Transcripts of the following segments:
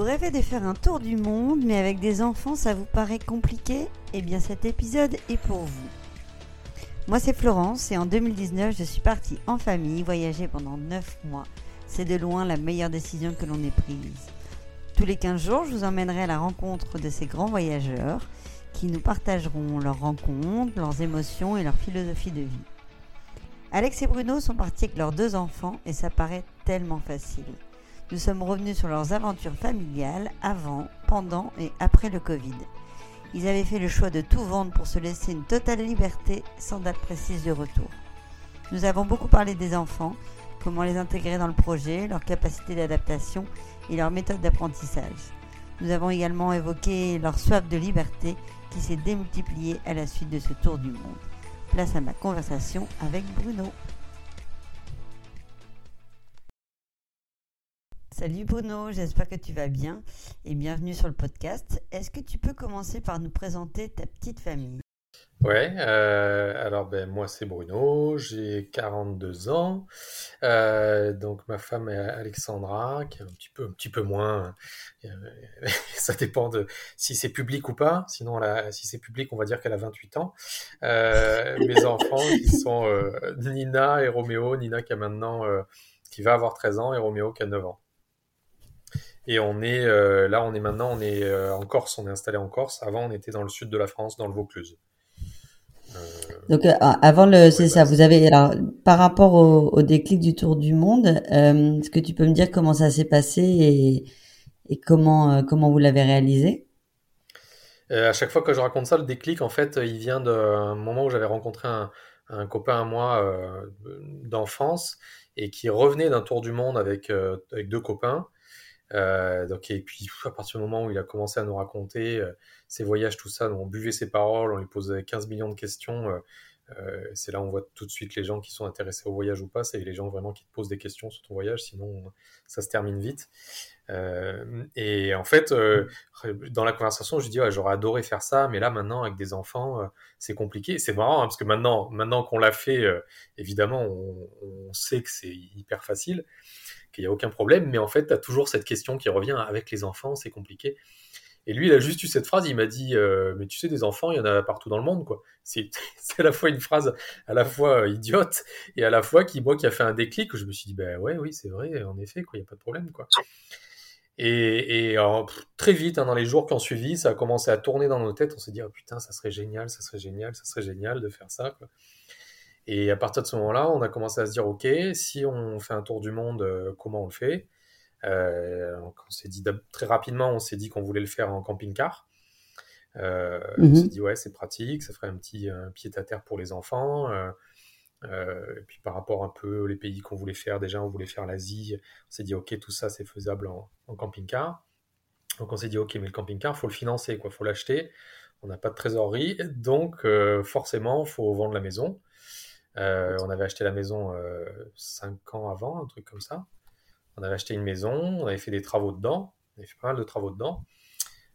Vous rêvez de faire un tour du monde, mais avec des enfants, ça vous paraît compliqué? Eh bien, cet épisode est pour vous. Moi, c'est Florence et en 2019, je suis partie en famille voyager pendant 9 mois. C'est de loin la meilleure décision que l'on ait prise. Tous les 15 jours, je vous emmènerai à la rencontre de ces grands voyageurs qui nous partageront leurs rencontres, leurs émotions et leur philosophie de vie. Alex et Bruno sont partis avec leurs deux enfants et ça paraît tellement facile. Nous sommes revenus sur leurs aventures familiales avant, pendant et après le Covid. Ils avaient fait le choix de tout vendre pour se laisser une totale liberté sans date précise de retour. Nous avons beaucoup parlé des enfants, comment les intégrer dans le projet, leur capacité d'adaptation et leur méthode d'apprentissage. Nous avons également évoqué leur soif de liberté qui s'est démultipliée à la suite de ce tour du monde. Place à ma conversation avec Bruno. Salut Bruno, j'espère que tu vas bien et bienvenue sur le podcast. Est-ce que tu peux commencer par nous présenter ta petite famille? Ouais, euh, alors ben moi c'est Bruno, j'ai 42 ans, euh, donc ma femme est Alexandra, qui est un petit peu, un petit peu moins, euh, ça dépend de si c'est public ou pas, sinon si c'est public on va dire qu'elle a 28 ans. mes enfants qui sont Nina et Roméo, Nina qui a maintenant, qui va avoir 13 ans et Roméo qui a 9 ans. Et on est euh, là, on est maintenant, on est euh, en Corse, on est installé en Corse. Avant, on était dans le sud de la France, dans le Vaucluse. Euh, Donc avant le, c'est ça. Vous avez alors par rapport au, déclic du tour du monde, est-ce que tu peux me dire comment ça s'est passé et, et comment comment vous l'avez réalisé? À chaque fois que je raconte ça, le déclic, en fait, il vient d'un moment où j'avais rencontré un, un, copain à moi d'enfance et qui revenait d'un tour du monde avec avec deux copains euh, donc, et puis, à partir du moment où il a commencé à nous raconter euh, ses voyages, tout ça, on buvait ses paroles, on lui posait 15 millions de questions. Euh, c'est là on voit tout de suite les gens qui sont intéressés au voyage ou pas. C'est les gens vraiment qui te posent des questions sur ton voyage, sinon ça se termine vite. Euh, et en fait, euh, dans la conversation, je dis ouais, j'aurais adoré faire ça, mais là maintenant avec des enfants, c'est compliqué. C'est marrant hein, parce que maintenant, maintenant qu'on l'a fait, évidemment, on, sait que c'est hyper facile qu'il n'y a aucun problème, mais en fait, tu as toujours cette question qui revient avec les enfants, c'est compliqué. Et lui, il a juste eu cette phrase, il m'a dit, euh, mais tu sais, des enfants, il y en a partout dans le monde, quoi. C'est à la fois une phrase à la fois euh, idiote et à la fois qui, moi, qui a fait un déclic, où je me suis dit, ben ouais, oui, c'est vrai, en effet, quoi, il n'y a pas de problème, quoi. Et, et très vite, hein, dans les jours qui ont suivi, ça a commencé à tourner dans nos têtes, on s'est dit, oh putain, ça serait génial, ça serait génial, ça serait génial de faire ça, quoi. Et à partir de ce moment-là, on a commencé à se dire, OK, si on fait un tour du monde, euh, comment on le fait? Euh, On s'est dit très rapidement, on s'est dit qu'on voulait le faire en camping-car. Euh, On mhm. s'est dit, ouais, c'est pratique, ça ferait un petit pied à terre pour les enfants. Euh, et puis par rapport un peu les pays qu'on voulait faire, déjà on voulait faire l'Asie, on s'est dit, OK, tout ça c'est faisable en, camping-car. Donc on s'est dit, OK, mais le camping-car, faut le financer, quoi, faut l'acheter. On n'a pas de trésorerie, donc forcément, faut vendre la maison. Euh, on avait acheté la maison euh, 5 ans avant, un truc comme ça. On avait acheté une maison, on avait fait des travaux dedans, on avait fait pas mal de travaux dedans.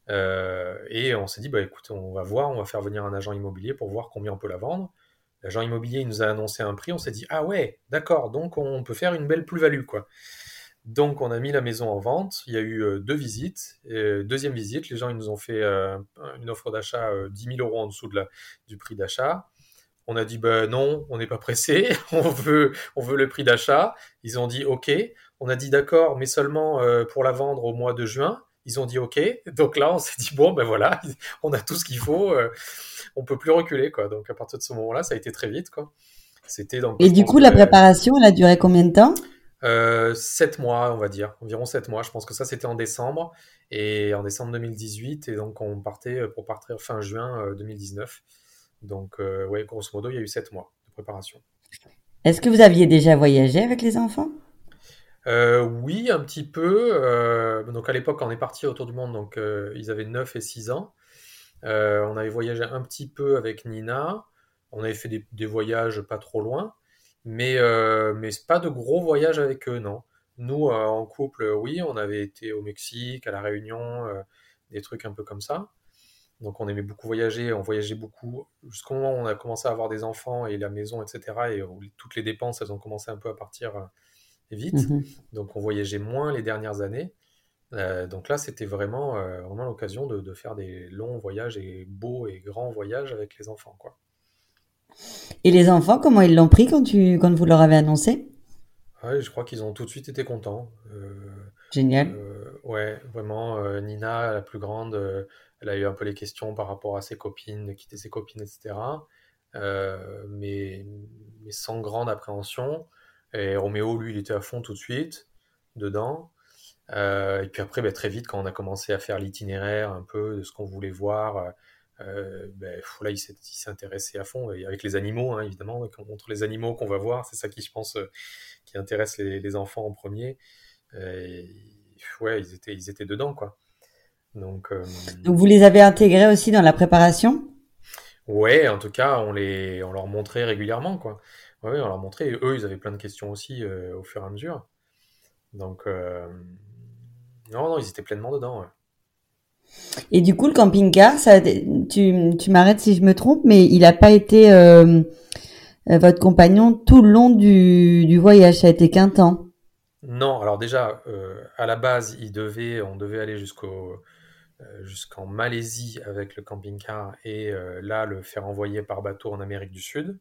Euh, et on s'est dit, bah écoute, on va voir, on va faire venir un agent immobilier pour voir combien on peut la vendre. L'agent immobilier il nous a annoncé un prix, on s'est dit, ah ouais, d'accord, donc on peut faire une belle plus-value, quoi. Donc on a mis la maison en vente, il y a eu euh, deux visites. deuxième visite, les gens ils nous ont fait une offre d'achat 10 000 euros en dessous du prix d'achat. On a dit ben non, on n'est pas pressé, on veut, on veut le prix d'achat. Ils ont dit ok. On a dit d'accord, mais seulement euh, pour la vendre au mois de juin. Ils ont dit ok. Donc là, on s'est dit bon ben voilà, on a tout ce qu'il faut, euh, on peut plus reculer quoi. Donc à partir de ce moment-là, ça a été très vite quoi. C'était donc. Et du coup, la préparation, elle a duré combien de temps? Euh, Sept mois, on va dire, environ sept mois. Je pense que ça c'était en décembre et en décembre 2018 et donc on partait pour partir fin juin 2019. Donc, euh, ouais, grosso modo, il y a eu sept mois de préparation. Est-ce que vous aviez déjà voyagé avec les enfants? Euh, Oui, un petit peu. Euh, donc, à l'époque, on est parti autour du monde, donc ils avaient 9 et 6 ans. on avait voyagé un petit peu avec Nina. On avait fait des, voyages pas trop loin. Mais, mais pas de gros voyages avec eux, non. Nous, en couple, oui, on avait été au Mexique, à La Réunion, des trucs un peu comme ça. Donc on aimait beaucoup voyager, on voyageait beaucoup jusqu'au moment où on a commencé à avoir des enfants et la maison, etc. Et toutes les dépenses, elles ont commencé un peu à partir euh, vite. Mhm. Donc on voyageait moins les dernières années. donc là, c'était vraiment, vraiment l'occasion de, de, faire des longs voyages et beaux et grands voyages avec les enfants, quoi. Et les enfants, comment ils l'ont pris quand, tu, quand vous leur avez annoncé? Ouais, Je crois qu'ils ont tout de suite été contents. Génial. ouais, vraiment, Nina, la plus grande, elle a eu un peu les questions par rapport à ses copines, de quitter ses copines, etc. mais, mais sans grande appréhension. Et Roméo, lui, il était à fond tout de suite, dedans. Euh, et puis après, ben, très vite, quand on a commencé à faire l'itinéraire un peu de ce qu'on voulait voir, euh, ben, là, il s'est intéressé à fond, et avec les animaux, hein, évidemment, montre les animaux qu'on va voir, c'est ça qui, je pense, euh, qui intéresse les, enfants en premier. Et, ouais, ils étaient, ils étaient dedans, quoi. Donc, donc, vous les avez intégrés aussi dans la préparation? Ouais, en tout cas, on, les, on leur montrait régulièrement, quoi. Ouais, on leur montrait, et eux, ils avaient plein de questions aussi au fur et à mesure. Donc, non, non, ils étaient pleinement dedans. Et du coup, le camping-car, ça, tu, tu m'arrêtes si je me trompe, mais il n'a pas été euh, euh, votre compagnon tout le long du, du, voyage, ça a été qu'un temps? Non, alors déjà, euh, à la base, il devait, on devait aller jusqu'au jusqu'en Malaisie avec le camping-car et là le faire envoyer par bateau en Amérique du Sud.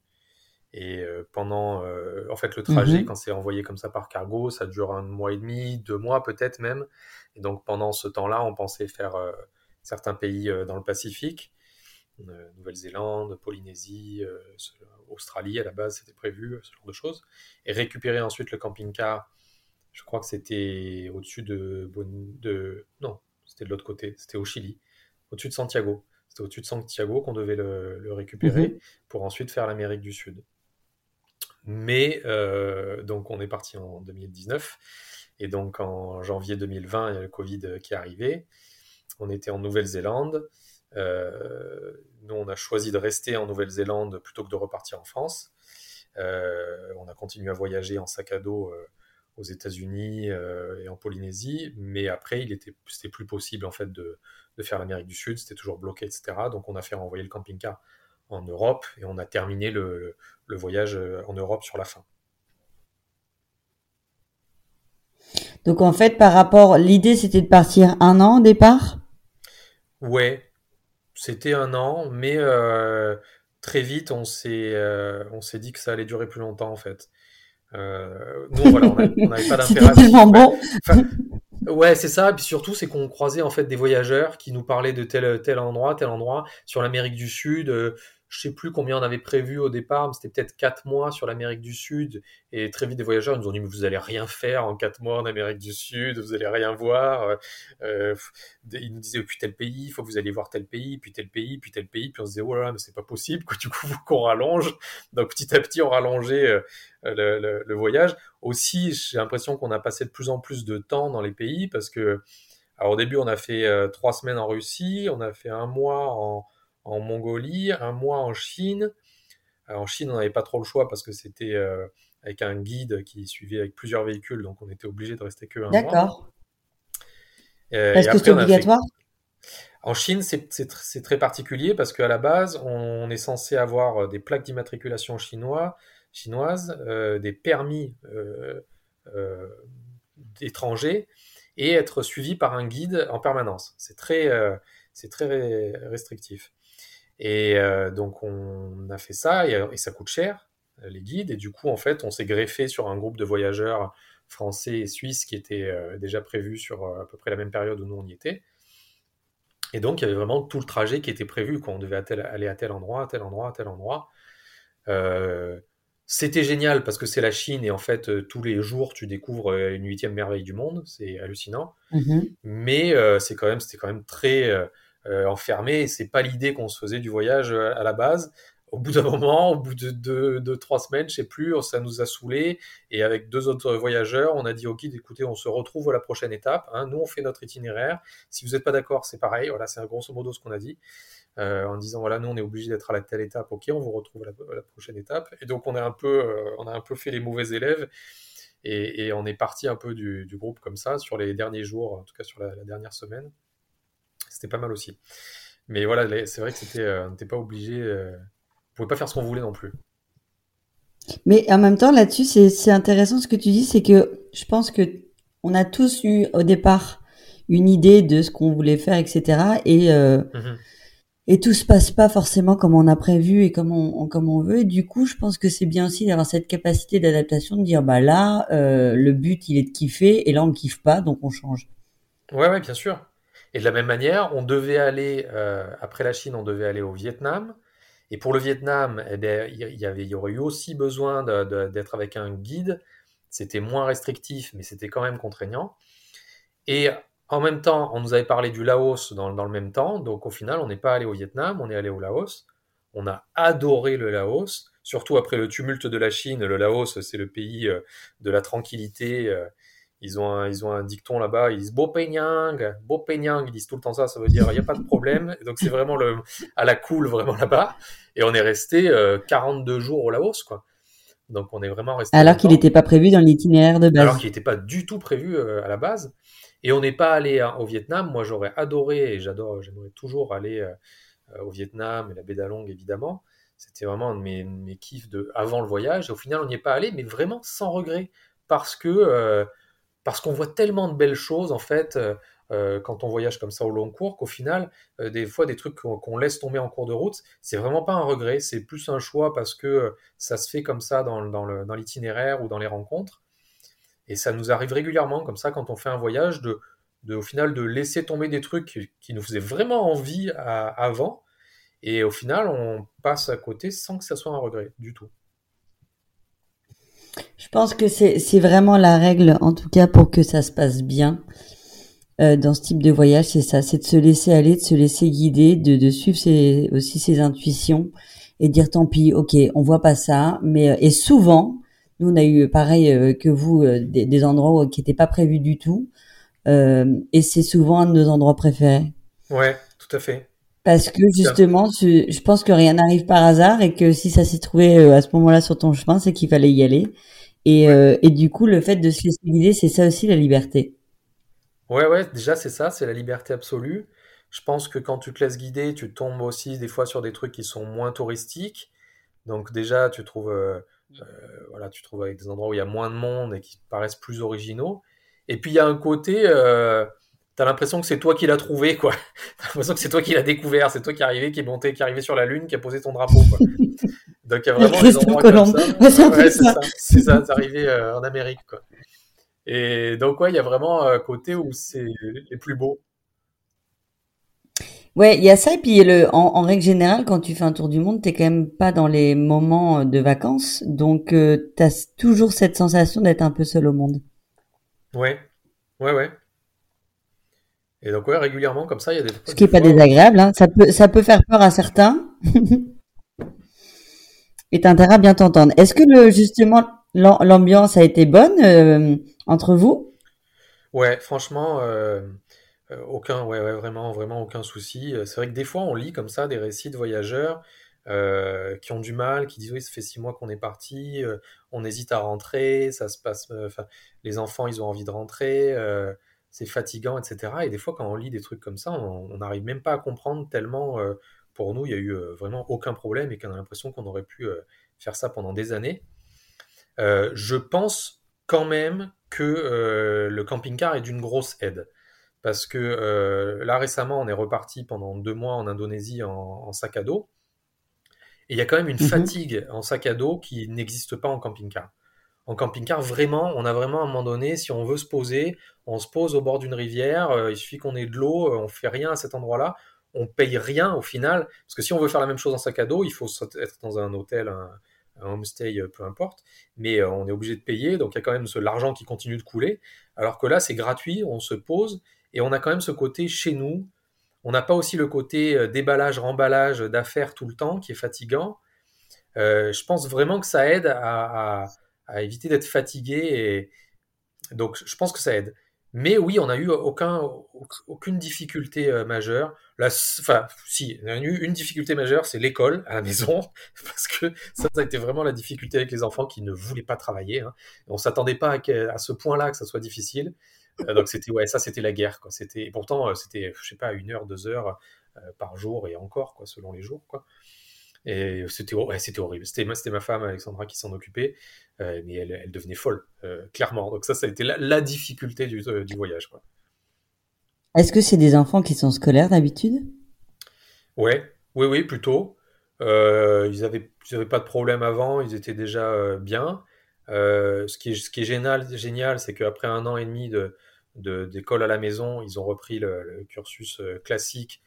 Et euh, pendant, euh, en fait, le trajet, mhm. quand c'est envoyé comme ça par cargo, ça dure un mois et demi, deux mois peut-être même. Et donc pendant ce temps-là, on pensait faire euh, certains pays dans le Pacifique, Nouvelle-Zélande, Polynésie, Australie à la base, c'était prévu, ce genre de choses. Et récupérer ensuite le camping-car, je crois que c'était au-dessus de, de... Non, c'était de l'autre côté, c'était au Chili, au-dessus de Santiago. C'était au-dessus de Santiago qu'on devait le, récupérer mhm. pour ensuite faire l'Amérique du Sud. Mais euh, donc on est parti en 2019 et donc en janvier 2020 il y a le Covid qui est arrivé. On était en Nouvelle-Zélande. Euh, nous on a choisi de rester en Nouvelle-Zélande plutôt que de repartir en France. Euh, on a continué à voyager en sac à dos aux États-Unis et en Polynésie, mais après il était c'était plus possible en fait de, de faire l'Amérique du Sud, c'était toujours bloqué etc. Donc on a fait renvoyer le camping-car en Europe et on a terminé le, voyage euh, en Europe sur la fin. Donc en fait, par rapport, l'idée c'était de partir un an au départ? Ouais, c'était un an, mais euh, très vite on s'est euh, on s'est dit que ça allait durer plus longtemps en fait. nous voilà, on n'avait pas d'intérêt. bon. Ouais, c'est ça. Et puis surtout, c'est qu'on croisait en fait des voyageurs qui nous parlaient de tel tel endroit, tel endroit sur l'Amérique du Sud, je sais plus combien on avait prévu au départ, mais c'était peut-être quatre mois sur l'Amérique du Sud. Et très vite, des voyageurs nous ont dit, mais vous allez rien faire en quatre mois en Amérique du Sud, vous allez rien voir. Euh, ils nous disaient, puis tel pays, il faut que vous alliez voir tel pays, puis tel pays, puis tel pays. Puis on se disait, oh mais c'est pas possible, Du coup, qu'on rallonge. Donc petit à petit, on rallongeait euh, le, voyage. Aussi, j'ai l'impression qu'on a passé de plus en plus de temps dans les pays parce que, alors au début, on a fait euh, trois semaines en Russie, on a fait un mois en en Mongolie, un mois en Chine. en Chine, on n'avait pas trop le choix parce que c'était euh, avec un guide qui suivait avec plusieurs véhicules, donc on était obligé de rester que un mois. D'accord. Euh, Est-ce que c'est obligatoire? En Chine, c'est très particulier parce qu'à la base, on, est censé avoir euh, des plaques d'immatriculation chinois, chinoises, des permis d'étrangers et être suivi par un guide en permanence. C'est très, c'est très restrictif. Et euh, donc on a fait ça et, ça coûte cher euh, les guides et du coup en fait on s'est greffé sur un groupe de voyageurs français et suisses qui étaient euh, déjà prévus sur à peu près la même période où nous on y était. Et donc il y avait vraiment tout le trajet qui était prévu quand on devait aller à tel endroit, à tel endroit, à tel endroit. c'était génial parce que c'est la Chine et en fait tous les jours tu découvres une huitième merveille du monde, c'est hallucinant. Mm-hmm. Mais c'est quand même c'était quand même très euh, enfermé. Et c'est pas l'idée qu'on se faisait du voyage euh, à la base. Au bout d'un moment, au bout de deux, trois semaines, je sais plus, ça nous a saoulé. Et avec deux autres voyageurs, on a dit au guide, écoutez, on se retrouve à la prochaine étape. Hein. Nous, on fait notre itinéraire. Si vous n'êtes pas d'accord, c'est pareil. Voilà, c'est grosso modo ce qu'on a dit. Euh, en disant voilà nous on est obligé d'être à la telle étape ok on vous retrouve à la, prochaine étape et donc on a un peu on a un peu fait les mauvais élèves et, on est parti un peu du, groupe comme ça sur les derniers jours en tout cas sur la dernière semaine c'était pas mal aussi. Mais voilà, c'est vrai que c'était, euh, on n'était pas obligé, euh, on pouvait pas faire ce qu'on voulait non plus. Mais en même temps, là-dessus, c'est intéressant ce que tu dis, c'est que je pense que on a tous eu au départ une idée de ce qu'on voulait faire, etc. Et mhm. et tout se passe pas forcément comme on a prévu et comme on, comme on veut. Et du coup, je pense que c'est bien aussi d'avoir cette capacité d'adaptation, de dire bah là, le but il est de kiffer et là on kiffe pas, donc on change. Ouais, ouais, bien sûr. Et de la même manière, on devait aller, euh, après la Chine, on devait aller au Vietnam. Et pour le Vietnam, eh il, y aurait eu aussi besoin d'être avec un guide. C'était moins restrictif, mais c'était quand même contraignant. Et en même temps, on nous avait parlé du Laos dans, dans le même temps. Donc au final, on n'est pas allé au Vietnam, on est allé au Laos. On a adoré le Laos, surtout après le tumulte de la Chine. Le Laos, c'est le pays euh, de la tranquillité euh, ils ont un, ils ont un dicton là-bas, ils disent Bopenyang, Bopenyang, ils disent tout le temps ça, ça veut dire il n'y a pas de problème. donc c'est vraiment le, à la cool vraiment là-bas. Et on est resté 42 euh, jours au Laos, quoi. Donc on est vraiment resté. Alors qu'il n'était pas prévu dans l'itinéraire de base. Alors qu'il n'était pas du tout prévu euh, à la base. Et on n'est pas allé hein, au Vietnam. Moi j'aurais adoré, et j'adore, j'aimerais toujours aller euh, au Vietnam et la baie d'Along évidemment. C'était vraiment un de mes, mes kiffs de, avant le voyage. Et au final on n'y est pas allé, mais vraiment sans regret. Parce que parce qu'on voit tellement de belles choses en fait euh, euh, quand on voyage comme ça au long cours qu'au final, euh, des fois des trucs qu'on laisse tomber en cours de route, c'est vraiment pas un regret, c'est plus un choix parce que ça se fait comme ça dans, l'itinéraire ou dans les rencontres. Et ça nous arrive régulièrement comme ça quand on fait un voyage de, de au final de laisser tomber des trucs qui, nous faisaient vraiment envie avant. Et au final, on passe à côté sans que ça soit un regret du tout. Je pense que c'est vraiment la règle, en tout cas pour que ça se passe bien euh, dans ce type de voyage, c'est ça, c'est de se laisser aller, de se laisser guider, de, suivre aussi ses intuitions et dire tant pis, ok, on voit pas ça, mais euh, et souvent, nous on a eu pareil euh, que vous des, des, endroits qui n'étaient pas prévus du tout, et c'est souvent un de nos endroits préférés. Ouais, tout à fait. Parce que justement, je pense que rien n'arrive par hasard et que si ça s'est trouvé euh, à ce moment-là sur ton chemin, c'est qu'il fallait y aller. Et, euh, et du coup, le fait de se laisser guider, c'est ça aussi la liberté. Ouais, ouais, déjà c'est ça, c'est la liberté absolue. Je pense que quand tu te laisses guider, tu tombes aussi des fois sur des trucs qui sont moins touristiques. Donc déjà, tu trouves, euh, voilà, tu trouves avec des endroits où il y a moins de monde et qui paraissent plus originaux. Et puis il y a un côté, t'as l'impression que c'est toi qui l'as trouvé, quoi. T'as l'impression que c'est toi qui l'as découvert, c'est toi qui est arrivé, qui est monté, qui est arrivé sur la Lune, qui a posé ton drapeau, quoi. Donc il y a vraiment des endroits comme ça. Ouais, c'est ça. C'est ça, c'est arrivé euh, en Amérique, quoi. Et donc ouais, il y a vraiment un côté où c'est les plus beaux. Ouais, il y a ça et puis le, en, règle générale, quand tu fais un tour du monde, t'es quand même pas dans les moments de vacances, donc euh, t'as toujours cette sensation d'être un peu seul au monde. Ouais, ouais, ouais. Et donc, ouais, régulièrement, comme ça, il y a des. Ce qui n'est pas désagréable, hein. ça, peut, ça peut faire peur à certains. Et t'as intérêt à bien t'entendre. Est-ce que le, justement, l'ambiance a été bonne euh, entre vous? Ouais, franchement, euh, euh, aucun, ouais, ouais, vraiment, vraiment aucun souci. C'est vrai que des fois, on lit comme ça des récits de voyageurs qui ont du mal, qui disent oui, ça fait six mois qu'on est parti, on hésite à rentrer, ça se passe, enfin, les enfants, ils ont envie de rentrer c'est fatigant, etc. Et des fois, quand on lit des trucs comme ça, on n'arrive même pas à comprendre tellement, euh, pour nous, il y a eu euh, vraiment aucun problème et qu'on a l'impression qu'on aurait pu euh, faire ça pendant des années. je pense quand même que le camping-car est d'une grosse aide. Parce que là, récemment, on est reparti pendant deux mois en Indonésie en, sac à dos. Et il y a quand même une mmh fatigue en sac à dos qui n'existe pas en camping-car en camping-car, vraiment, on a vraiment à un moment donné, si on veut se poser, on se pose au bord d'une rivière, euh, il suffit qu'on ait de l'eau, euh, on fait rien à cet endroit-là, on paye rien au final, parce que si on veut faire la même chose en sac à dos, il faut être dans un hôtel, un, homestay, euh, peu importe, mais on est obligé de payer, donc il y a quand même l'argent qui continue de couler, alors que là, c'est gratuit, on se pose, et on a quand même ce côté chez nous, on n'a pas aussi le côté déballage, remballage d'affaires tout le temps, qui est fatigant. je pense vraiment que ça aide à éviter d'être fatigué. Et... Donc, je pense que ça aide. Mais oui, on n'a eu aucun, aucune difficulté euh, majeure. Enfin, si, on a eu une difficulté majeure, c'est l'école à la maison, parce que ça, ça, a été vraiment la difficulté avec les enfants qui ne voulaient pas travailler. Hein. On s'attendait pas à, à ce point-là que ça soit difficile. Euh, donc ça c'était la guerre quoi. Pourtant euh, c'était je sais pas une heure, deux heures par jour et encore selon les jours. Et c'était horrible. C'était ma femme Alexandra qui s'en occupait, euh, mais elle, elle, devenait folle, euh, clairement. Donc ça, ça a été la, difficulté du, euh, du voyage. Est-ce que c'est des enfants qui sont scolaires d'habitude? Ouais, oui, oui, plutôt. Ils avaient, ils avaient pas de problème avant, ils étaient déjà bien. Ce qui est, ce qui est génial, génial, c'est qu'après un an et demi de, de- d'école à la maison, ils ont repris le, le cursus classique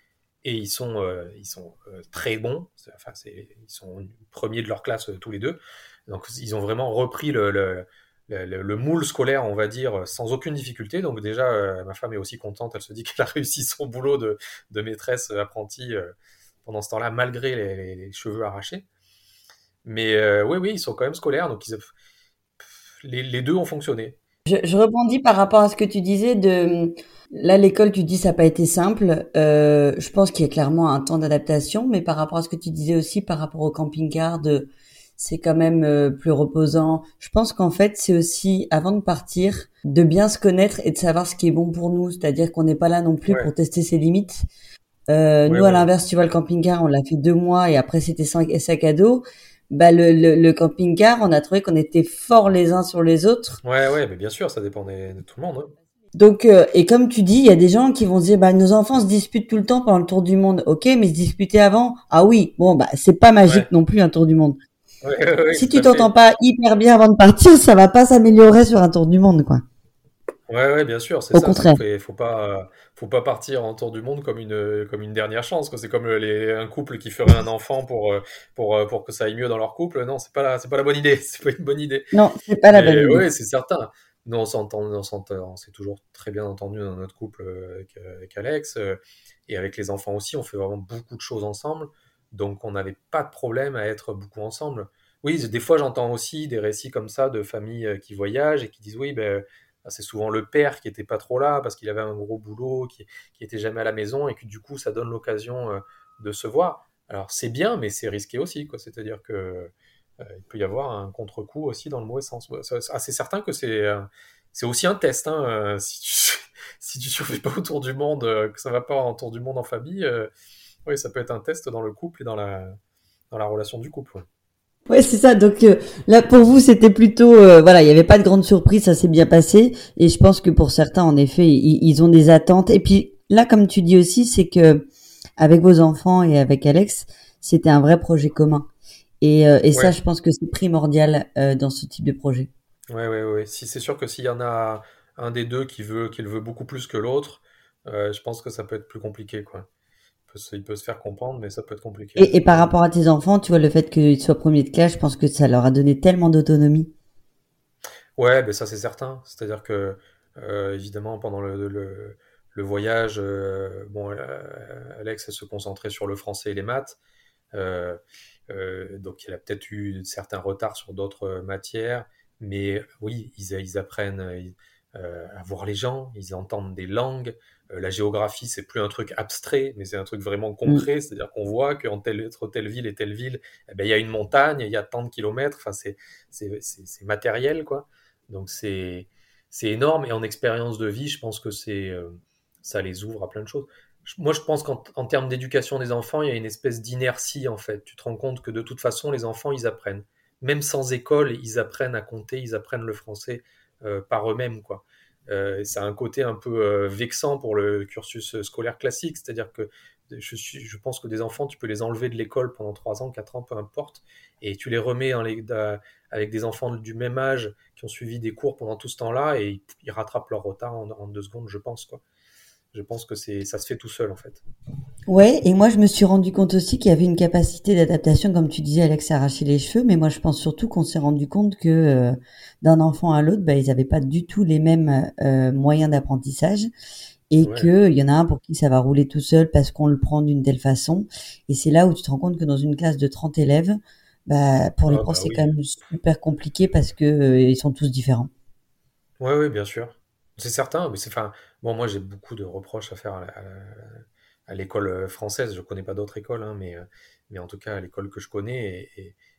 et ils sont, euh, ils sont euh, très bons. Enfin, ils sont premiers de leur classe euh, tous les deux. Donc, ils ont vraiment repris le, le, le, le- le moule scolaire, on va dire, sans aucune difficulté. Donc, déjà, ma femme est aussi contente. Elle se dit qu'elle a réussi son boulot de, maîtresse apprentie pendant ce temps-là, malgré les, cheveux arrachés. Mais oui, oui, ils sont quand même scolaires. Donc, les deux ont fonctionné. Je, je rebondis par rapport à ce que tu disais de là l'école tu dis ça n'a pas été simple. Euh, je pense qu'il y a clairement un temps d'adaptation mais par rapport à ce que tu disais aussi par rapport au camping-car de c'est quand même euh, plus reposant. Je pense qu'en fait c'est aussi avant de partir de bien se connaître et de savoir ce qui est bon pour nous. C'est-à-dire qu'on n'est pas là non plus Ouais. pour tester ses limites. Euh, Ouais, nous à l'inverse tu vois le camping-car on l'a fait deux mois et après c'était sac à dos bah le, le, le camping-car on a trouvé qu'on était forts les uns sur les autres Ouais, ouais, mais bien sûr, ça dépend des- de tout le monde. hein. donc, euh, et comme tu dis, il y a des gens qui vont se dire, bah, nos enfants se disputent tout le temps pendant le tour du monde. Ok, mais se disputer avant, ah oui, bon, bah, c'est pas magique Ouais. non plus un tour du monde. Ouais, ouais, ouais, si tu t'entends pas hyper bien avant de partir, ça va pas s'améliorer sur un tour du monde, quoi. Ouais, ouais, bien sûr, c'est Au ça. contraire. Il faut pas, faut pas partir en tour du monde comme une, comme une dernière chance. quoi. C'est comme les, un couple qui ferait un enfant pour, euh, pour, euh, pour que ça aille mieux dans leur couple. Non, c'est pas la, c'est pas la bonne idée. C'est pas une bonne idée. Non, c'est pas la bonne Mais idée. oui, c'est certain. Nous, on s'entend, on s'entend, on s'est toujours très bien entendu dans notre couple euh, avec, euh, avec Alex. euh, Et avec les enfants aussi, on fait vraiment beaucoup de choses ensemble. Donc, on n'avait pas de problème à être beaucoup ensemble. Oui, des fois, j'entends aussi des récits comme ça de familles euh, qui voyagent et qui disent oui, ben, c'est souvent le père qui était pas trop là parce qu'il avait un gros boulot, qui, qui était jamais à la maison et que du coup, ça donne l'occasion euh, de se voir. Alors, c'est bien, mais c'est risqué aussi, quoi. C'est-à-dire que euh, il peut y avoir un contre-coup aussi dans le mauvais sens. Ah, c'est certain que c'est euh, aussi un test. Hein, euh, si tu si tu pas autour du monde, que ça va pas autour du monde en famille, oui, ça peut être un test dans le couple et dans la dans la relation du couple. Ouais. C'est ça. Donc euh, là, pour vous, c'était plutôt, euh, voilà, il n'y avait pas de grande surprise, ça s'est bien passé. Et je pense que pour certains, en effet, ils, ils ont des attentes. Et puis là, comme tu dis aussi, c'est que avec vos enfants et avec Alex, c'était un vrai projet commun. Et, euh, et ça, je pense que c'est primordial euh, dans ce type de projet. Ouais, ouais, ouais. Si c'est sûr que s'il y en a un des deux qui veut qui le veut beaucoup plus que l'autre, euh, je pense que ça peut être plus compliqué, quoi. Il peut se, il peut se faire comprendre, mais ça peut être compliqué. Et, et par rapport à tes enfants, tu vois, le fait qu'ils soient premiers de classe, je pense que ça leur a donné tellement d'autonomie. Ouais, ben ça c'est certain. C'est-à-dire que euh, évidemment pendant le, le, le voyage, euh, bon, euh, Alex elle se concentrait sur le français et les maths, donc il a peut-être eu certains retards sur d'autres matières, mais oui, ils, ils apprennent à voir les gens, ils entendent des langues. Euh, la géographie, c'est plus un truc abstrait, mais c'est un truc vraiment concret. C'est-à-dire qu'on voit qu'en telle, entre telle ville et telle ville, eh ben, il y a une montagne, il y a tant de kilomètres. Enfin, c'est c'est c'est- c'est matériel, quoi. Donc c'est c'est énorme et en expérience de vie, je pense que c'est euh, ça les ouvre à plein de choses. Moi, je pense qu'en en termes d'éducation des enfants, il y a une espèce d'inertie en fait. Tu te rends compte que de toute façon, les enfants, ils apprennent. Même sans école, ils apprennent à compter, ils apprennent le français euh, par eux-mêmes, quoi. Euh, ça a un côté un peu euh, vexant pour le cursus scolaire classique, c'est-à-dire que je, suis, je pense que des enfants, tu peux les enlever de l'école pendant 3 ans, 4 ans, peu importe, et tu les remets avec des enfants du même âge qui ont suivi des cours pendant tout ce temps-là et ils, ils rattrapent leur retard en, en deux secondes, je pense. Quoi. Je pense que c'est, ça se fait tout seul en fait. Ouais, et moi je me suis rendu compte aussi qu'il y avait une capacité d'adaptation, comme tu disais, Alex s'arracher les cheveux, mais moi je pense surtout qu'on s'est rendu compte que euh, d'un enfant à l'autre, bah, ils n'avaient pas du tout les mêmes euh, moyens d'apprentissage et Ouais. que il y en a un pour qui ça va rouler tout seul parce qu'on le prend d'une telle façon. Et c'est là où tu te rends compte que dans une classe de 30 élèves, bah, pour les Ah, profs bah c'est oui. quand même super compliqué parce que euh, ils sont tous différents. Oui, oui, bien sûr. C'est certain, mais c'est enfin. Bon, moi j'ai beaucoup de reproches à faire à, l'école euh, française. Je connais pas d'autres écoles, hein, mais, euh, mais en tout cas à l'école que je connais.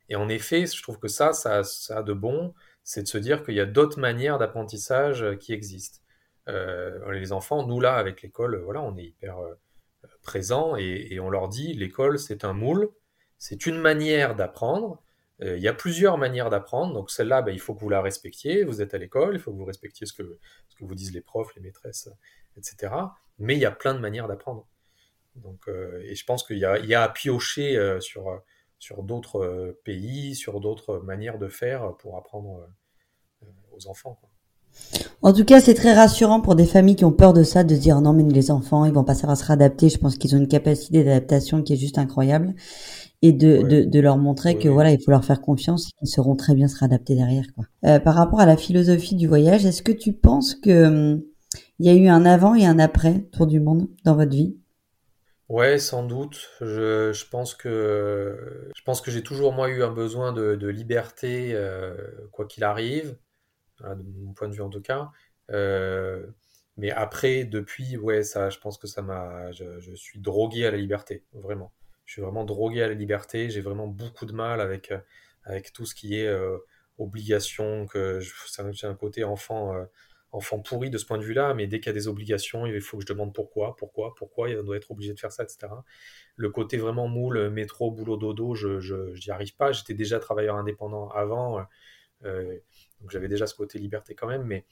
Et, en effet, je trouve que ça, ça, ça a de bon, c'est de se dire qu'il y a d'autres manières d'apprentissage euh, qui existent. Les enfants, nous là, avec l'école, voilà, on est hyper présents et, et on leur dit l'école c'est un moule, c'est une manière d'apprendre. Euh, il y a plusieurs manières d'apprendre, donc celle-là, ben, il faut que vous la respectiez. Vous êtes à l'école, il faut que vous respectiez ce que, ce que vous disent les profs, les maîtresses, etc. Mais il y a plein de manières d'apprendre. Donc, et je pense qu'il y y a à piocher sur, sur d'autres pays, sur d'autres manières de faire pour apprendre aux enfants. En tout cas, c'est très rassurant pour des familles qui ont peur de ça, de se dire non mais les enfants, ils vont pas savoir se réadapter. Je pense qu'ils ont une capacité d'adaptation qui est juste incroyable et de, de, de, leur montrer que voilà, il faut leur faire confiance, qu'ils sauront très bien se réadapter derrière. Quoi. Euh, par rapport à la philosophie du voyage, est-ce que tu penses que hum, il y a eu un avant et un après tour du monde dans votre vie? Ouais, sans doute. Je, je, pense que je pense que j'ai toujours moi eu un besoin de, de liberté, euh, quoi qu'il arrive, de mon point de vue en tout cas. Euh, mais après, depuis, ouais, ça, je pense que ça m'a, je, suis drogué à la liberté, vraiment je suis vraiment drogué à la liberté. J'ai vraiment beaucoup de mal avec, avec tout ce qui est euh, obligation. Que un côté enfant, euh, enfant pourri de ce point de vue-là, mais dès qu'il y a des obligations, il faut que je demande pourquoi, pourquoi, pourquoi, il doit être obligé de faire ça, etc. Le côté vraiment moule, métro, boulot, dodo, je n'y arrive pas. J'étais déjà travailleur indépendant avant, donc j'avais déjà ce côté liberté quand même, mais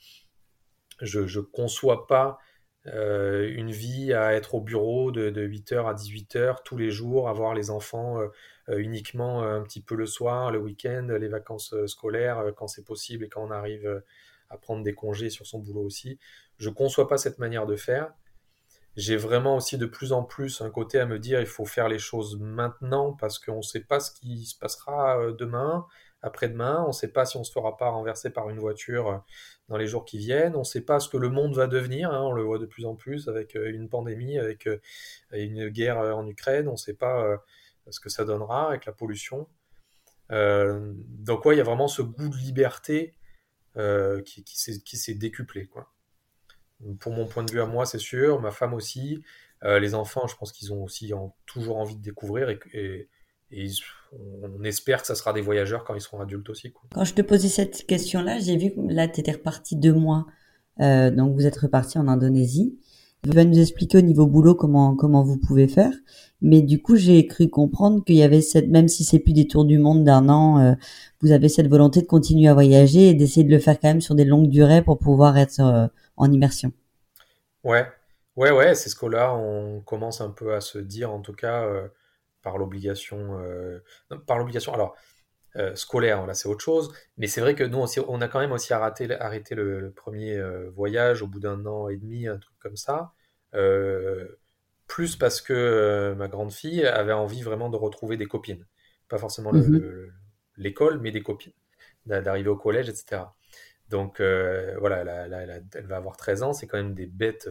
je ne conçois pas euh, une vie à être au bureau de, 8h à 18h tous les jours, avoir les enfants euh, euh, uniquement un petit peu le soir, le week-end, les vacances scolaires quand c'est possible et quand on arrive à prendre des congés sur son boulot aussi. Je ne conçois pas cette manière de faire. J'ai vraiment aussi de plus en plus un côté à me dire il faut faire les choses maintenant parce qu'on ne sait pas ce qui se passera demain après-demain. On ne sait pas si on se fera pas renverser par une voiture euh, dans les jours qui viennent. On ne sait pas ce que le monde va devenir. Hein. On le voit de plus en plus avec euh, une pandémie, avec euh, une guerre en Ukraine. On ne sait pas ce que ça donnera avec la pollution. donc ouais, il y a vraiment ce goût de liberté qui, s'est décuplé. Pour mon point de vue à moi, c'est sûr. Ma femme aussi. les enfants, je pense qu'ils ont aussi toujours envie de découvrir et on espère que ça sera des voyageurs quand ils seront adultes aussi. Quand je te posais cette question-là, j'ai vu que là, tu étais reparti deux mois. Euh, donc, vous êtes reparti en Indonésie. Tu vas nous expliquer au niveau boulot comment comment vous pouvez faire. Mais du coup, j'ai cru comprendre qu'il y avait cette, même si c'est plus des tours du monde d'un an, euh, vous avez cette volonté de continuer à voyager et d'essayer de le faire quand même sur des longues durées pour pouvoir être euh, en immersion. Ouais, ouais, ouais, c'est ce que là, on commence un peu à se dire, en tout cas, euh, par l'obligation, euh, par l'obligation. Alors euh, scolaire, là c'est autre chose, mais c'est vrai que nous aussi, on a quand même aussi arrêté, arrêté le, premier euh, voyage au bout d'un an et demi, un truc comme ça. plus parce que ma grande fille avait envie vraiment de retrouver des copines, pas forcément mhm. l'école, mais des copines, d'arriver au collège, etc. Donc voilà, elle, va avoir 13 ans, c'est quand même des bêtes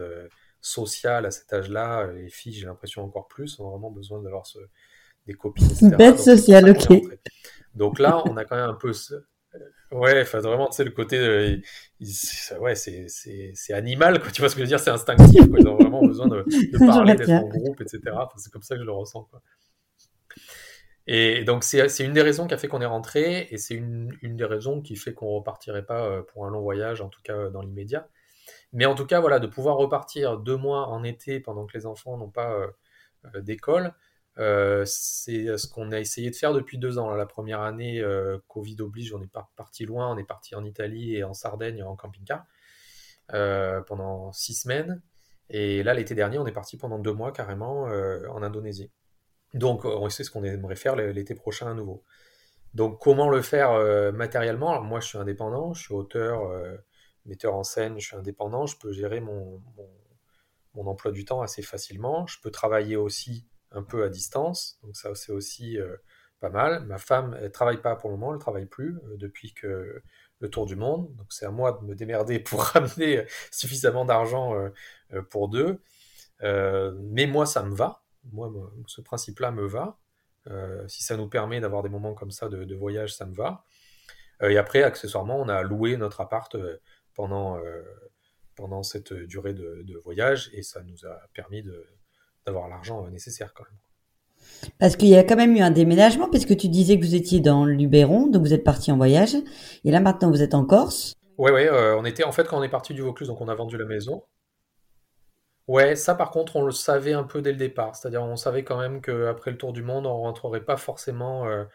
sociales à cet âge-là. Les filles, j'ai l'impression encore plus, ont vraiment besoin d'avoir ce, des copines, etc. Bête sociale, ok. Donc là, on a quand même un peu ce... Ouais, enfin vraiment, tu sais, le côté, de... ouais, c'est animal, quoi. Tu vois ce que je veux dire C'est instinctif, quoi. Ils ont vraiment besoin de, de parler, d'être en groupe, etc. c'est comme ça que je le ressens, quoi. Et donc c'est une des raisons qui a fait qu'on est rentré, et c'est une, une, des raisons qui fait qu'on repartirait pas euh, pour un long voyage, en tout cas euh, dans l'immédiat. Mais en tout cas, voilà, de pouvoir repartir deux mois en été pendant que les enfants n'ont pas euh, d'école, euh, c'est ce qu'on a essayé de faire depuis deux ans. La première année, euh, Covid oblige, on est pas parti loin, on est parti en Italie et en Sardaigne en camping-car euh, pendant six semaines. Et là, l'été dernier, on est parti pendant deux mois carrément en Indonésie. Donc, on ce qu'on aimerait faire l'été prochain à nouveau. Donc, comment le faire matériellement? Moi, je suis indépendant, je suis auteur, metteur en scène, je suis indépendant, je peux gérer mon, mon emploi du temps assez facilement. Je peux travailler aussi un peu à distance, donc ça c'est aussi euh, pas mal. Ma femme, elle travaille pas pour le moment, elle travaille plus euh, depuis que le tour du monde, donc c'est à moi de me démerder pour ramener suffisamment d'argent euh, pour deux. mais moi, ça me va. Moi, ce principe-là me va. si ça nous permet d'avoir des moments comme ça de, voyage, ça me va. et après, accessoirement, on a loué notre appart pendant, pendant cette durée de, de, voyage et ça nous a permis d'avoir l'argent euh, nécessaire quand même. Parce qu'il y a quand même eu un déménagement, parce que tu disais que vous étiez dans le Luberon, donc vous êtes parti en voyage, et là maintenant vous êtes en Corse. Ouais, ouais, euh, on était en fait quand on est parti du Vaucluse, donc on a vendu la maison. Ouais, ça par contre on le savait un peu dès le départ, c'est-à-dire on savait quand même qu'après le tour du monde on rentrerait pas forcément euh,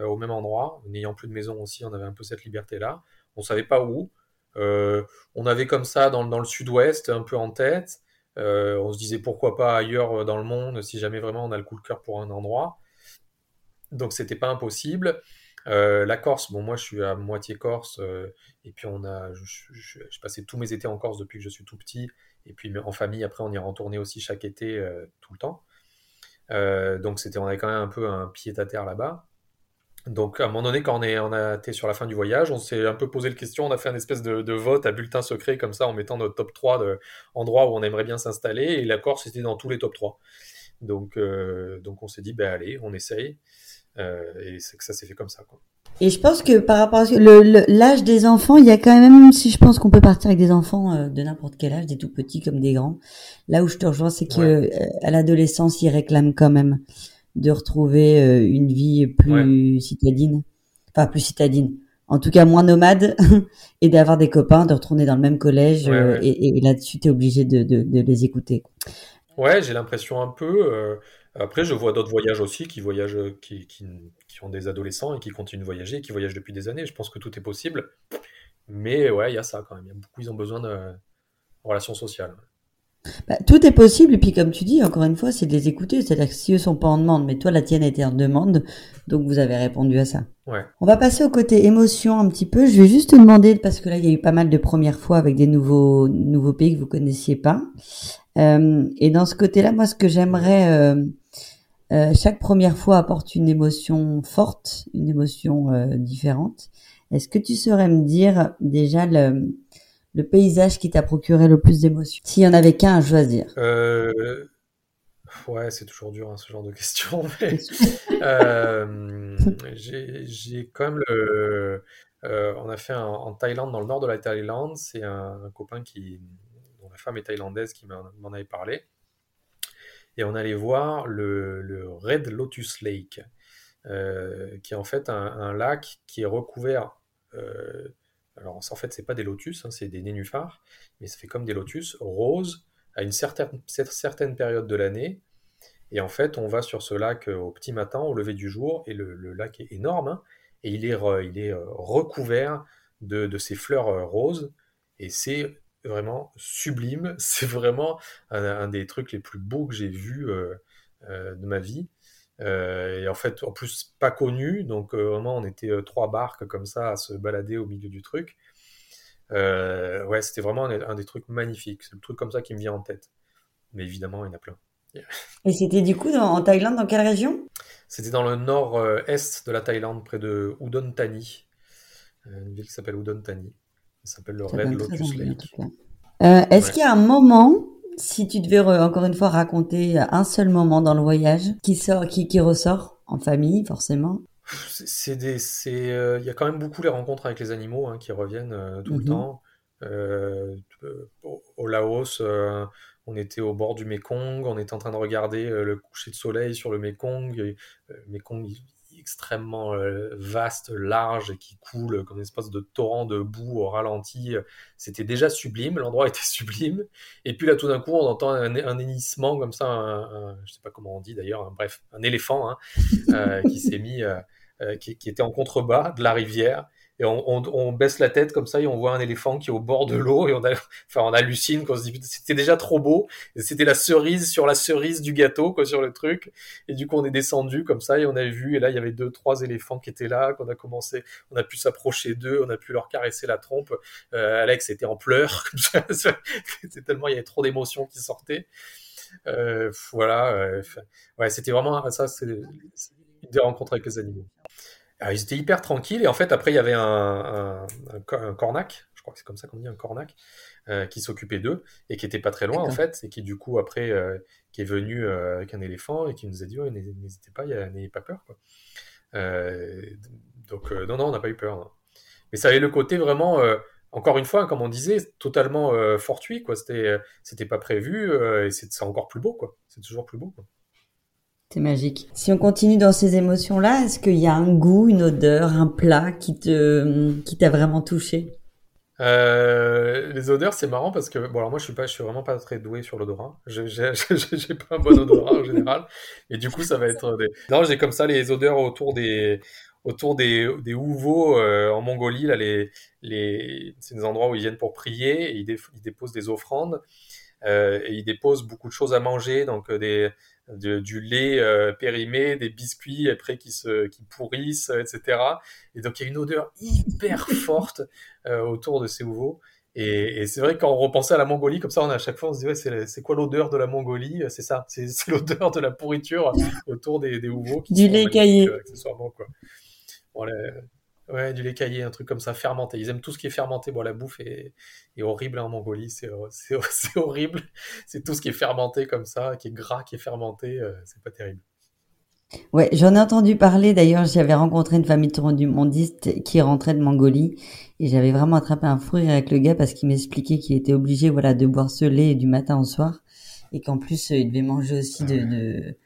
au même endroit, n'ayant plus de maison aussi, on avait un peu cette liberté-là. On savait pas où. On avait comme ça dans, dans le sud-ouest un peu en tête. on se disait pourquoi pas ailleurs dans le monde si jamais vraiment on a le coup de cœur pour un endroit. Donc c'était pas impossible. la Corse, bon moi je suis à moitié Corse et puis on a, je, passé tous mes étés en Corse depuis que je suis tout petit et puis en famille après on y retourné aussi chaque été tout le temps. donc c'était on avait quand même un peu un pied à terre là-bas. Donc, à un moment donné, quand on, est, on a été sur la fin du voyage, on s'est un peu posé le question, on a fait un espèce de, vote à bulletin secret, comme ça, en mettant notre top 3 d'endroits où on aimerait bien s'installer, et la Corse était dans tous les top 3. Donc, euh, donc on s'est dit, ben allez, on essaye. Euh, et c'est que ça s'est fait comme ça. Quoi. Et je pense que par rapport à l'âge des enfants, il y a quand même, si je pense qu'on peut partir avec des enfants euh, de n'importe quel âge, des tout petits comme des grands. Là où je te rejoins, c'est que à l'adolescence, ils réclament quand même de retrouver euh, une vie plus citadine, enfin plus citadine, en tout cas moins nomade, et d'avoir des copains, de retourner dans le même collège, euh, et, là-dessus, tu es obligé de, de, les écouter. Ouais, j'ai l'impression un peu. Euh, après, je vois d'autres voyages aussi qui voyagent, qui, qui, qui, ont des adolescents et qui continuent de voyager, qui voyagent depuis des années. Je pense que tout est possible. Mais ouais, il y a ça quand même. Il y a beaucoup, ils ont besoin de relations sociales. Bah, tout est possible, et puis comme tu dis, encore une fois, c'est de les écouter. C'est-à-dire que si eux sont pas en demande, mais toi, la tienne était en demande, donc vous avez répondu à ça. Ouais. On va passer au côté émotion un petit peu. Je vais juste te demander, parce que là, il y a eu pas mal de premières fois avec des nouveaux, nouveaux pays que vous connaissiez pas. Euh, et dans ce côté-là, moi, ce que j'aimerais, euh, euh, chaque première fois apporte une émotion forte, une émotion différente. Est-ce que tu saurais me dire déjà le le paysage qui t'a procuré le plus d'émotions S'il y en avait qu'un à choisir. Euh... Ouais, c'est toujours dur hein, ce genre de questions. euh, j'ai quand même le. Euh, on a fait en Thaïlande, dans le nord de la Thaïlande. C'est un, copain qui, dont la femme est thaïlandaise qui m'en avait parlé. Et on allait voir le, Red Lotus Lake, euh, qui est en fait un, lac qui est recouvert alors en fait, c'est pas des lotus, hein, c'est des nénuphars, mais ça fait comme des lotus roses à une certaine, période de l'année. Et en fait, on va sur ce lac euh, au petit matin, au lever du jour, et le, lac est énorme, hein, et il est, euh, recouvert de, ces fleurs euh, roses, et c'est vraiment sublime. C'est vraiment un, des trucs les plus beaux que j'ai vus de ma vie. Euh, et en fait, en plus, pas connu. Donc, euh, vraiment, on était euh, trois barques comme ça à se balader au milieu du truc. ouais, c'était vraiment un, des trucs magnifiques. C'est le truc comme ça qui me vient en tête. Mais évidemment, il y en a plein. Et c'était du coup en Thaïlande, dans quelle région? C'était dans le nord-est de la Thaïlande, près de Udon Thani. Une ville qui s'appelle Udon Thani. Ça s'appelle le Red Lotus Lake. Est-ce qu'il y a un moment si tu devais encore une fois raconter un seul moment dans le voyage qui sort, qui, qui ressort en famille, forcément. C'est des, c'est, euh, il y a quand même beaucoup les rencontres avec les animaux hein, qui reviennent euh, tout le mhm. temps. Euh, au Laos, on était au bord du Mekong, on était en train de regarder le coucher de soleil sur le Mekong. Et, Mekong, extrêmement euh, vaste, large et qui coule comme une espèce de torrent de boue au ralenti. C'était déjà sublime, l'endroit était sublime. Et puis là, tout d'un coup, on entend un, un hennissement comme ça, un, je sais pas comment on dit d'ailleurs, bref, un éléphant hein, euh, qui s'est mis, euh, qui, était en contrebas de la rivière et on, on, on, baisse la tête comme ça et on voit un éléphant qui est au bord de l'eau et on a, enfin on hallucine qu'on se dit c'était déjà trop beau. C'était la cerise sur la cerise du gâteau quoi sur le truc. Et du coup on est descendu comme ça et on a vu et là il y avait deux trois éléphants qui étaient là qu'on a commencé on a pu s'approcher d'eux on a pu leur caresser la trompe. Euh, Alex était en pleurs c'est tellement il y avait trop d'émotions qui sortaient. Euh, voilà euh, ouais c'était vraiment ça c'est des rencontres avec les animaux alors, ils étaient hyper tranquilles et en fait après il y avait un, un, un, cornac, je crois que c'est comme ça qu'on dit un cornac, euh, qui s'occupait d'eux et qui était pas très loin en fait et qui du coup après euh, qui est venu euh, avec un éléphant et qui nous a dit n'hésitez pas, n'ayez pas peur quoi. Donc non non on n'a pas eu peur. Non. Mais ça avait le côté vraiment encore une fois comme on disait totalement fortuit quoi. C'était c'était pas prévu et c'est encore plus beau quoi. C'est toujours plus beau quoi. C'est magique. Si on continue dans ces émotions-là, est-ce qu'il y a un goût, une odeur, un plat qui te, qui t'a vraiment touché? Euh, les odeurs, c'est marrant parce que bon alors moi je suis pas, je suis vraiment pas très doué sur l'odorat. J'ai pas un bon odorat en général, et du coup ça va être des. Non, j'ai comme ça les odeurs autour des autour des des houveaux euh, en Mongolie là les les c'est des endroits où ils viennent pour prier et ils, ils déposent des offrandes et ils déposent beaucoup de choses à manger, donc des, du lait périmé, des biscuits après qui se qui pourrissent, etc. Et donc il y a une odeur hyper forte autour de ces ouvos. Et, c'est vrai que quand on repensait à la Mongolie, comme ça, on a à chaque fois, on se dit, ouais, c'est quoi l'odeur de la Mongolie? C'est ça, c'est l'odeur de la pourriture autour des, des Du lait caillé. Accessoirement, quoi. Ouais, du lait caillé, un truc comme ça, fermenté. Ils aiment tout ce qui est fermenté. Bon, la bouffe est, est horrible en Mongolie, c'est horrible. C'est tout ce qui est fermenté comme ça, qui est gras, qui est fermenté, euh, c'est pas terrible. Ouais, j'en ai entendu parler. D'ailleurs, j'avais rencontré une famille du mondiste qui rentrait de Mongolie et j'avais vraiment attrapé un fou avec le gars parce qu'il m'expliquait qu'il était obligé, voilà, de boire ce lait du matin au soir et qu'en plus euh, il devait manger aussi de, de...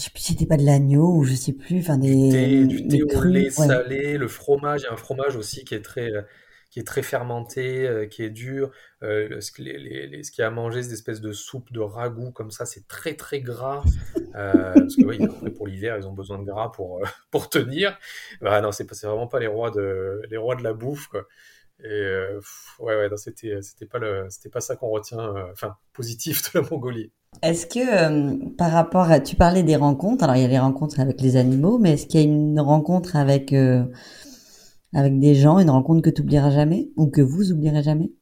je sais plus si c'était pas de l'agneau ou je sais plus, enfin des, du thé, au lait salé, le fromage, il y a un fromage aussi qui est très euh, qui est très fermenté, euh, qui est dur. Euh, ce, les, ce qu'il y a à manger, c'est espèces de soupe de ragoût comme ça, c'est très très gras. Euh, parce que oui, pour l'hiver, ils ont besoin de gras pour, pour tenir. Bah, non, c'est, vraiment pas les rois de, les rois de la bouffe. Quoi. Et ouais, ouais, c'était, c'était pas le, c'était pas ça qu'on retient, enfin, positif de la Mongolie. Est-ce que par rapport à, tu parlais des rencontres, alors il y a les rencontres avec les animaux, mais est-ce qu'il y a une rencontre avec avec des gens, une rencontre que tu oublieras jamais ou que vous oublierez jamais?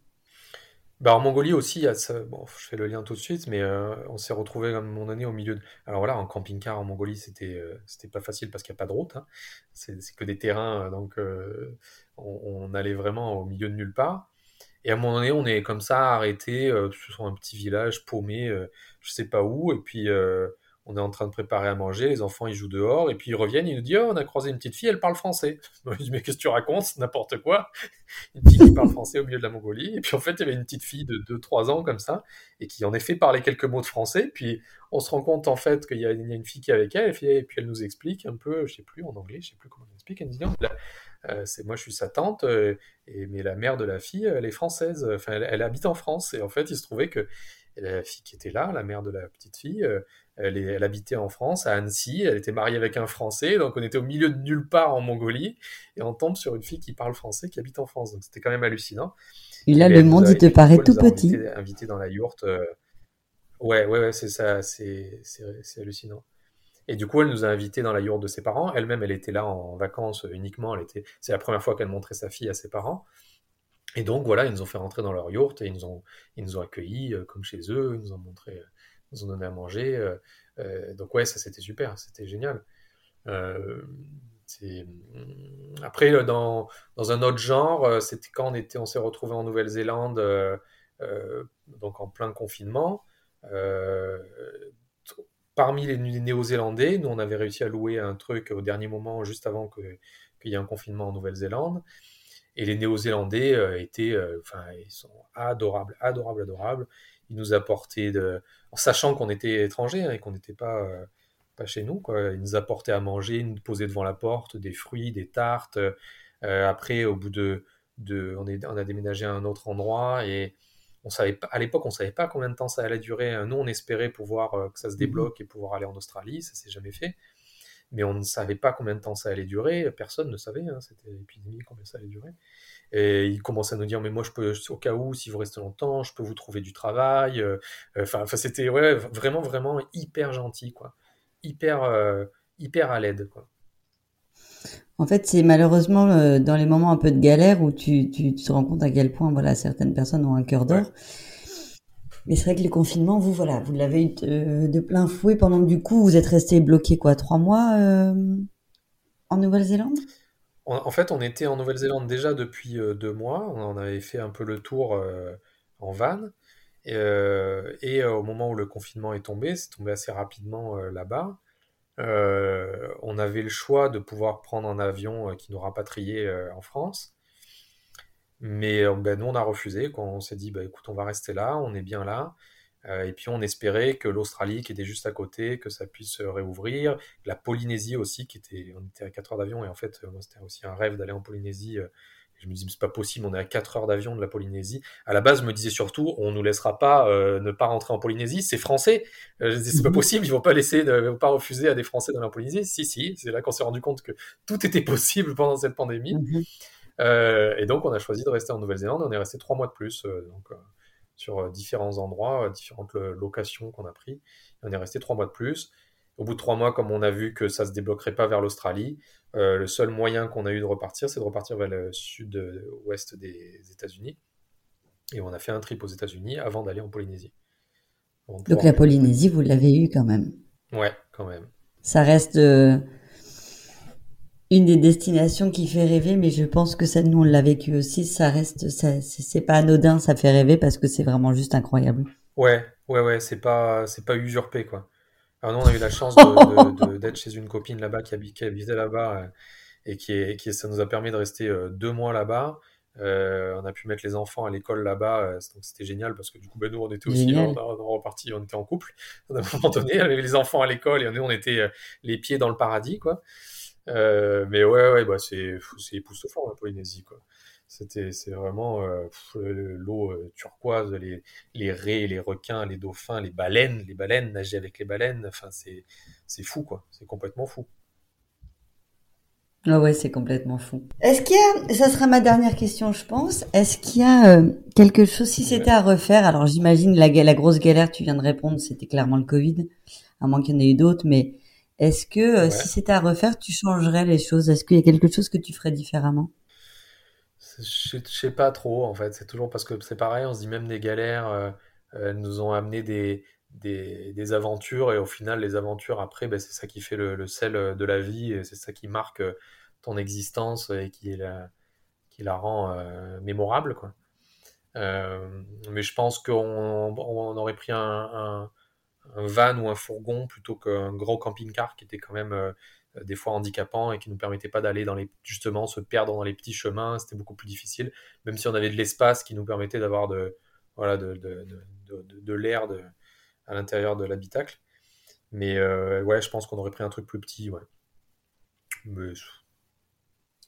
Bah en Mongolie aussi, bon, je fais le lien tout de suite, mais euh, on s'est retrouvé à moment donné au milieu de... Alors voilà, en camping-car en Mongolie, c'était euh, pas facile parce qu'il n'y a pas de route, hein. c'est que des terrains, euh, donc on, allait vraiment au milieu de nulle part. Et à un moment donné, on est comme ça arrêté sur un petit village paumé, je sais pas où, et puis on est en train de préparer à manger, les enfants ils jouent dehors, et puis ils reviennent, ils nous disent Oh, on a croisé une petite fille, elle parle français. Je dis Mais qu'est-ce que tu racontes? N'importe quoi. Une petite qui parle français au milieu de la Mongolie. Et puis en fait, il y avait une petite fille de 2-3 ans comme ça, et qui en effet parlait quelques mots de français. Puis on se rend compte en fait qu'il y, a une fille qui est avec elle, et puis elle nous explique un peu, je sais plus en anglais, je sais plus comment elle explique, elle nous dit Non, euh, c'est moi je suis sa tante, euh, et, mais la mère de la fille, elle est française, enfin elle, elle habite en France. Et en fait, il se trouvait que la fille qui était là, la mère de la petite fille, euh, elle, habitait en France, à Annecy, elle était mariée avec un Français, donc on était au milieu de nulle part en Mongolie, et on tombe sur une fille qui parle français, qui habite en France, donc c'était quand même hallucinant. Et là, le monde, il te paraît tout petit. Invité, invité dans la yourte. Ouais, ouais, ouais, c'est ça, c'est hallucinant. Et du coup, elle nous a invités dans la yourte de ses parents. Elle-même, elle était là en vacances uniquement. Elle était, c'est la première fois qu'elle montrait sa fille à ses parents. Et donc voilà, ils nous ont fait rentrer dans leur yourte et ils nous ont, ils nous ont accueillis euh, comme chez eux. Ils nous ont montré nous ont donné à manger. Euh, euh, donc ouais, ça c'était super, c'était génial. Euh, après, dans, dans, un autre genre, c'était quand on, était, on s'est retrouvé en Nouvelle-Zélande, donc en plein confinement. Parmi les, Néo-Zélandais, nous on avait réussi à louer un truc au dernier moment, juste avant qu'il y ait un confinement en Nouvelle-Zélande. Et les Néo-Zélandais étaient, enfin, ils sont adorables, adorables, adorables. Ils nous apportaient de, en sachant qu'on était étrangers hein, et qu'on n'était pas, euh, pas chez nous. Quoi. Ils nous apportaient à manger, ils nous posaient devant la porte des fruits, des tartes. Euh, après, au bout de, on, on, a déménagé à un autre endroit et on savait pas, à l'époque, on savait pas combien de temps ça allait durer. Nous, on espérait pouvoir euh, que ça se mmh débloque et pouvoir aller en Australie. Ça s'est jamais fait. Mais on ne savait pas combien de temps ça allait durer. Personne ne savait. Hein, c'était l'épidémie, combien ça allait durer. Et il commence à nous dire, mais moi, je peux, au cas où, si vous restez longtemps, je peux vous trouver du travail. Euh, enfin, c'était ouais, vraiment, vraiment hyper gentil, quoi. Hyper, euh, hyper à l'aide, quoi. En fait, c'est malheureusement euh, dans les moments un peu de galère où tu, tu, te rends compte à quel point voilà certaines personnes ont un cœur d'or. Mais c'est vrai que le confinement, vous voilà, vous l'avez eu de, plein fouet pendant que du coup vous êtes resté bloqué quoi, trois mois en Nouvelle-Zélande? En fait, on était en Nouvelle-Zélande déjà depuis euh, deux mois. On en avait fait un peu le tour euh, en van. Et, euh, au moment où le confinement est tombé, c'est tombé assez rapidement là-bas. On avait le choix de pouvoir prendre un avion qui nous rapatriait en France. Mais ben, nous, on a refusé. Quand on s'est dit, bah, écoute, on va rester là, on est bien là. Euh, et puis on espérait que l'Australie, qui était juste à côté, que ça puisse réouvrir. La Polynésie aussi, qui était, on était à 4 heures d'avion. Et en fait, c'était aussi un rêve d'aller en Polynésie. Euh, je me disais, c'est pas possible, on est à 4 heures d'avion de la Polynésie. À la base, je me disais surtout, on nous laissera pas euh, ne pas rentrer en Polynésie, c'est français. je disais, c'est pas mhm. possible, ils vont pas laisser, ils vont pas refuser à des Français dans la Polynésie. Si, si, c'est là qu'on s'est rendu compte que tout était possible pendant cette pandémie. Mhm. et donc, on a choisi de rester en Nouvelle-Zélande, on est resté trois mois de plus. donc, sur différents endroits, différentes locations qu'on a pris. on est resté trois mois de plus. Au bout de trois mois, comme on a vu que ça se débloquerait pas vers l'Australie, le seul moyen qu'on a eu de repartir, c'est de repartir vers le sud-ouest des États-Unis. Et on a fait un trip aux États-Unis avant d'aller en Polynésie. Donc la Polynésie, vous l'avez eu quand même. Ouais, quand même. Ça reste euh, une des destinations qui fait rêver, mais je pense que ça, nous, on l'a vécu aussi. Ça reste, c'est pas anodin, ça fait rêver parce que c'est vraiment juste incroyable. Ouais, ouais, ouais, c'est pas, c'est pas usurpé, quoi. Alors nous, on a eu la chance d'être chez une copine là-bas qui habitait, là-bas euh, et qui, est, qui, ça nous a permis de rester euh, deux mois là-bas. Euh, on a pu mettre les enfants à l'école là-bas, donc c'était génial parce que du coup, ben, nous, on était aussi on, reparti, on était en couple. À un moment donné, avait les enfants à l'école et nous, on était les pieds dans le paradis, quoi. mais ouais, ouais, bah, c'est, c'est époustouflant la Polynésie, quoi. C'était, c'est vraiment l'eau turquoise, les, les raies, les requins, les dauphins, les baleines, les baleines, nager avec les baleines. Enfin, c'est, c'est fou, quoi. C'est complètement fou. Ah ouais, c'est complètement fou. Est-ce qu'il y a, ça sera ma dernière question, je pense. Est-ce qu'il y a euh, quelque chose, si c'était à refaire, alors j'imagine la, la grosse galère, tu viens de répondre, c'était clairement le Covid, à moins qu'il y en ait eu d'autres, mais est-ce que euh, si c'était à refaire, tu changerais les choses? Est-ce qu'il y a quelque chose que tu ferais différemment? Je, sais pas trop, en fait. C'est toujours parce que c'est pareil, on se dit même des galères, euh, elles nous ont amené des, des, des, aventures et au final les aventures après ben, c'est ça qui fait le, sel de la vie c'est ça qui marque ton existence et qui la, qui la rend euh, mémorable. Euh, mais je pense qu'on on aurait pris un, van ou un fourgon plutôt qu'un gros camping-car qui était quand même euh, des fois handicapant et qui nous permettait pas d'aller dans les justement se perdre dans les petits chemins. C'était beaucoup plus difficile, même si on avait de l'espace qui nous permettait d'avoir de voilà de, de, de, de l'air à l'intérieur de l'habitacle. Mais ouais, je pense qu'on aurait pris un truc plus petit, ouais.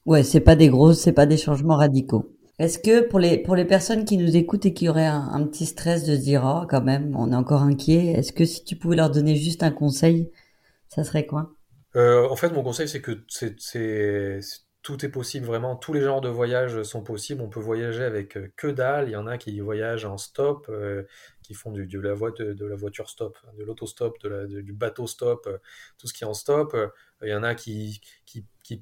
Ouais, c'est pas des gros, c'est pas des changements radicaux. Est-ce que pour les pour les personnes qui nous écoutent et qui auraient un, petit stress de se dire oh quand même on est encore inquiet, est-ce que si tu pouvais leur donner juste un conseil, ça serait quoi? Euh, En fait, mon conseil c'est que tout est possible vraiment. Tous les genres de voyages sont possibles. On peut voyager avec euh, que dalle. Il y en a qui voyagent en stop, euh, qui font de, la voiture stop, de l'autostop, du bateau stop, tout ce qui est en stop. Il y en a qui,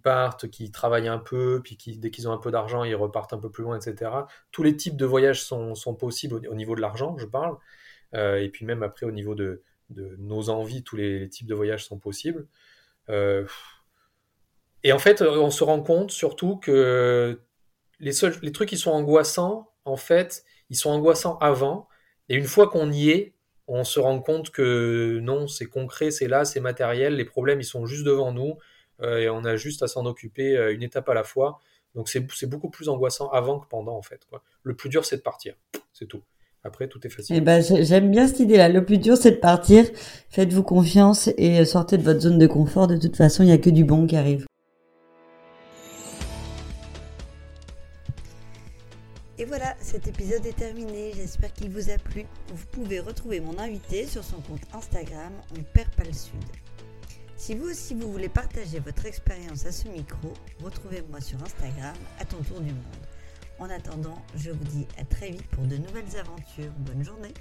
partent, qui travaillent un peu, puis qui, dès qu'ils ont un peu d'argent, ils repartent un peu plus loin, etc. Tous les types de voyages sont, possibles au, niveau de l'argent, je parle. Et puis même après, au niveau de, nos envies, tous les, types de voyages sont possibles. Euh, et en fait, on se rend compte surtout que les, trucs qui sont angoissants, en fait, ils sont angoissants avant. Et une fois qu'on y est, on se rend compte que non, c'est concret, c'est là, c'est matériel, les problèmes, ils sont juste devant nous. Euh, et on a juste à s'en occuper euh, une étape à la fois. Donc c'est beaucoup plus angoissant avant que pendant en fait. Le plus dur c'est de partir, c'est tout. Après tout est facile. Eh ben, j'aime bien cette idée-là. Le plus dur c'est de partir. Faites-vous confiance et sortez de votre zone de confort. De toute façon, il n'y a que du bon qui arrive. Et voilà, cet épisode est terminé. J'espère qu'il vous a plu. Vous pouvez retrouver mon invité sur son compte Instagram, on perd pas le sud. Si vous aussi vous voulez partager votre expérience à ce micro, retrouvez-moi sur Instagram à ton tour du monde. En attendant, je vous dis à très vite pour de nouvelles aventures. Bonne journée